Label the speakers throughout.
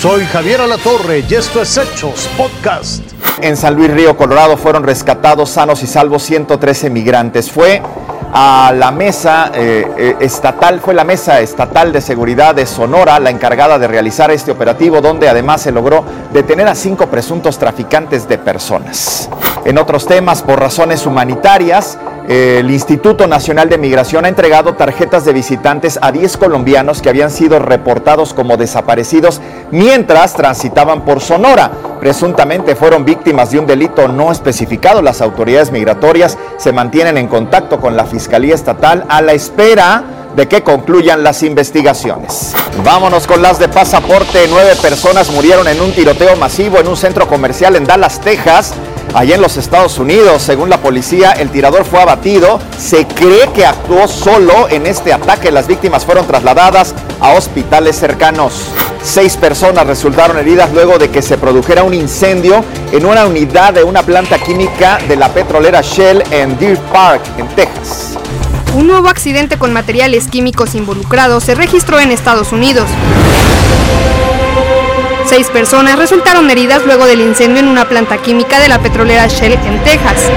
Speaker 1: Soy Javier Alatorre y esto es Hechos Podcast.
Speaker 2: En San Luis Río, Colorado, fueron rescatados sanos y salvos 113 migrantes. Fue a la mesa eh, eh, estatal, fue la mesa estatal de seguridad de Sonora la encargada de realizar este operativo, donde además se logró detener a cinco presuntos traficantes de personas. En otros temas, por razones humanitarias, el Instituto Nacional de Migración ha entregado tarjetas de visitantes a 10 colombianos que habían sido reportados como desaparecidos mientras transitaban por Sonora. Presuntamente fueron víctimas de un delito no especificado. Las autoridades migratorias se mantienen en contacto con la Fiscalía Estatal a la espera de que concluyan las investigaciones. Vámonos con las de pasaporte. Nueve personas murieron en un tiroteo masivo en un centro comercial en Dallas, Texas, allá en los Estados Unidos. Según la policía, el tirador fue abatido. Se cree que actuó solo en este ataque. Las víctimas fueron trasladadas a hospitales cercanos. Seis personas resultaron heridas luego de que se produjera un incendio en una unidad de una planta química de la petrolera Shell en Deer Park, en Texas.
Speaker 3: Un nuevo accidente con materiales químicos involucrados se registró en Estados Unidos. Seis personas resultaron heridas luego del incendio en una planta química de la petrolera Shell en Texas.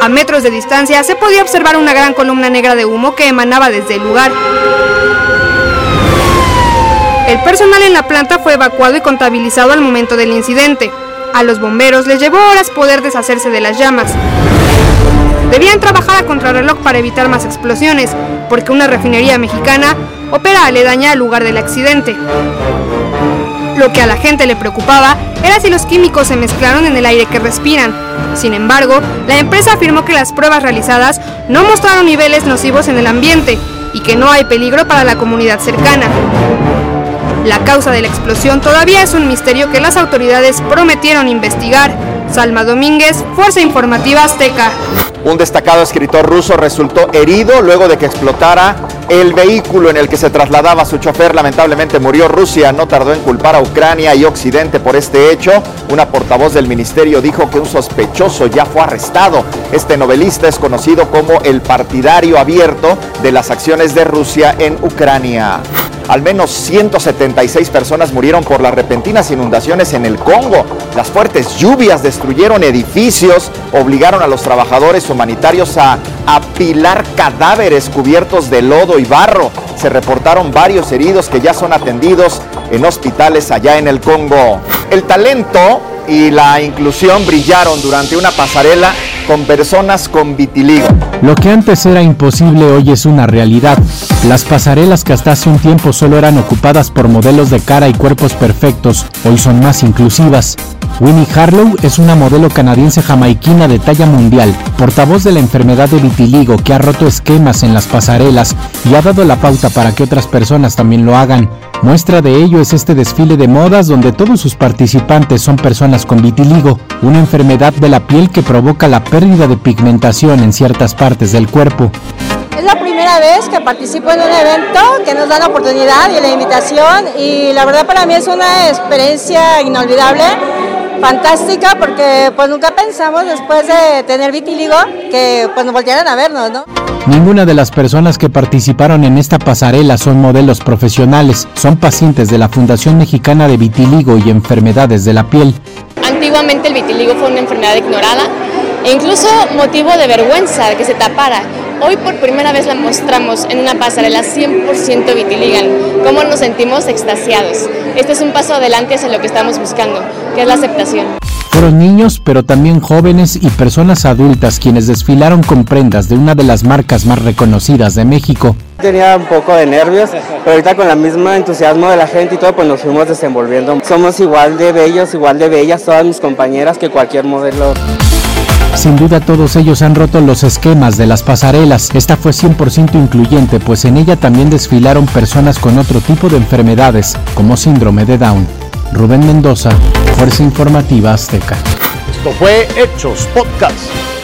Speaker 3: A metros de distancia se podía observar una gran columna negra de humo que emanaba desde el lugar. El personal en la planta fue evacuado y contabilizado al momento del incidente. A los bomberos les llevó horas poder deshacerse de las llamas. Debían trabajar a contrarreloj para evitar más explosiones, porque una refinería mexicana opera aledaña al lugar del accidente. Lo que a la gente le preocupaba era si los químicos se mezclaron en el aire que respiran. Sin embargo, la empresa afirmó que las pruebas realizadas no mostraron niveles nocivos en el ambiente y que no hay peligro para la comunidad cercana. La causa de la explosión todavía es un misterio que las autoridades prometieron investigar. Salma Domínguez, Fuerza Informativa Azteca.
Speaker 2: Un destacado escritor ruso resultó herido luego de que explotara el vehículo en el que se trasladaba su chofer. Lamentablemente murió. Rusia no tardó en culpar a Ucrania y Occidente por este hecho. Una portavoz del ministerio dijo que un sospechoso ya fue arrestado. Este novelista es conocido como el partidario abierto de las acciones de Rusia en Ucrania. Al menos 176 personas murieron por las repentinas inundaciones en el Congo. Las fuertes lluvias destruyeron edificios, obligaron a los trabajadores humanitarios a apilar cadáveres cubiertos de lodo y barro. Se reportaron varios heridos que ya son atendidos en hospitales allá en el Congo. El talento y la inclusión brillaron durante una pasarela con personas con vitiligo.
Speaker 4: Lo que antes era imposible hoy es una realidad. Las pasarelas que hasta hace un tiempo solo eran ocupadas por modelos de cara y cuerpos perfectos, hoy son más inclusivas. Winnie Harlow es una modelo canadiense jamaiquina de talla mundial, portavoz de la enfermedad de vitiligo que ha roto esquemas en las pasarelas y ha dado la pauta para que otras personas también lo hagan. Muestra de ello es este desfile de modas donde todos sus participantes son personas con vitiligo, una enfermedad de la piel que provoca la pérdida de pigmentación en ciertas partes del cuerpo.
Speaker 5: Es la primera vez que participo en un evento que nos da la oportunidad y la invitación y la verdad para mí es una experiencia inolvidable fantástica porque pues nunca pensamos después de tener vitiligo que pues nos voltearan a vernos, ¿no?
Speaker 4: Ninguna de las personas que participaron en esta pasarela son modelos profesionales, son pacientes de la Fundación Mexicana de Vitiligo y Enfermedades de la Piel.
Speaker 6: Antiguamente el vitiligo fue una enfermedad ignorada e incluso motivo de vergüenza de que se tapara. Hoy por primera vez la mostramos en una pasarela 100% vitiligan. ¿Cómo nos sentimos extasiados? Este es un paso adelante hacia lo que estamos buscando, que es la aceptación.
Speaker 4: Fueron niños, pero también jóvenes y personas adultas quienes desfilaron con prendas de una de las marcas más reconocidas de México.
Speaker 7: Tenía un poco de nervios, pero ahorita con el mismo entusiasmo de la gente y todo, pues nos fuimos desenvolviendo. Somos igual de bellos, igual de bellas todas mis compañeras que cualquier modelo.
Speaker 4: Sin duda todos ellos han roto los esquemas de las pasarelas. Esta fue 100% incluyente, pues en ella también desfilaron personas con otro tipo de enfermedades, como síndrome de Down. Rubén Mendoza, Fuerza Informativa Azteca.
Speaker 1: Esto fue Hechos Podcast.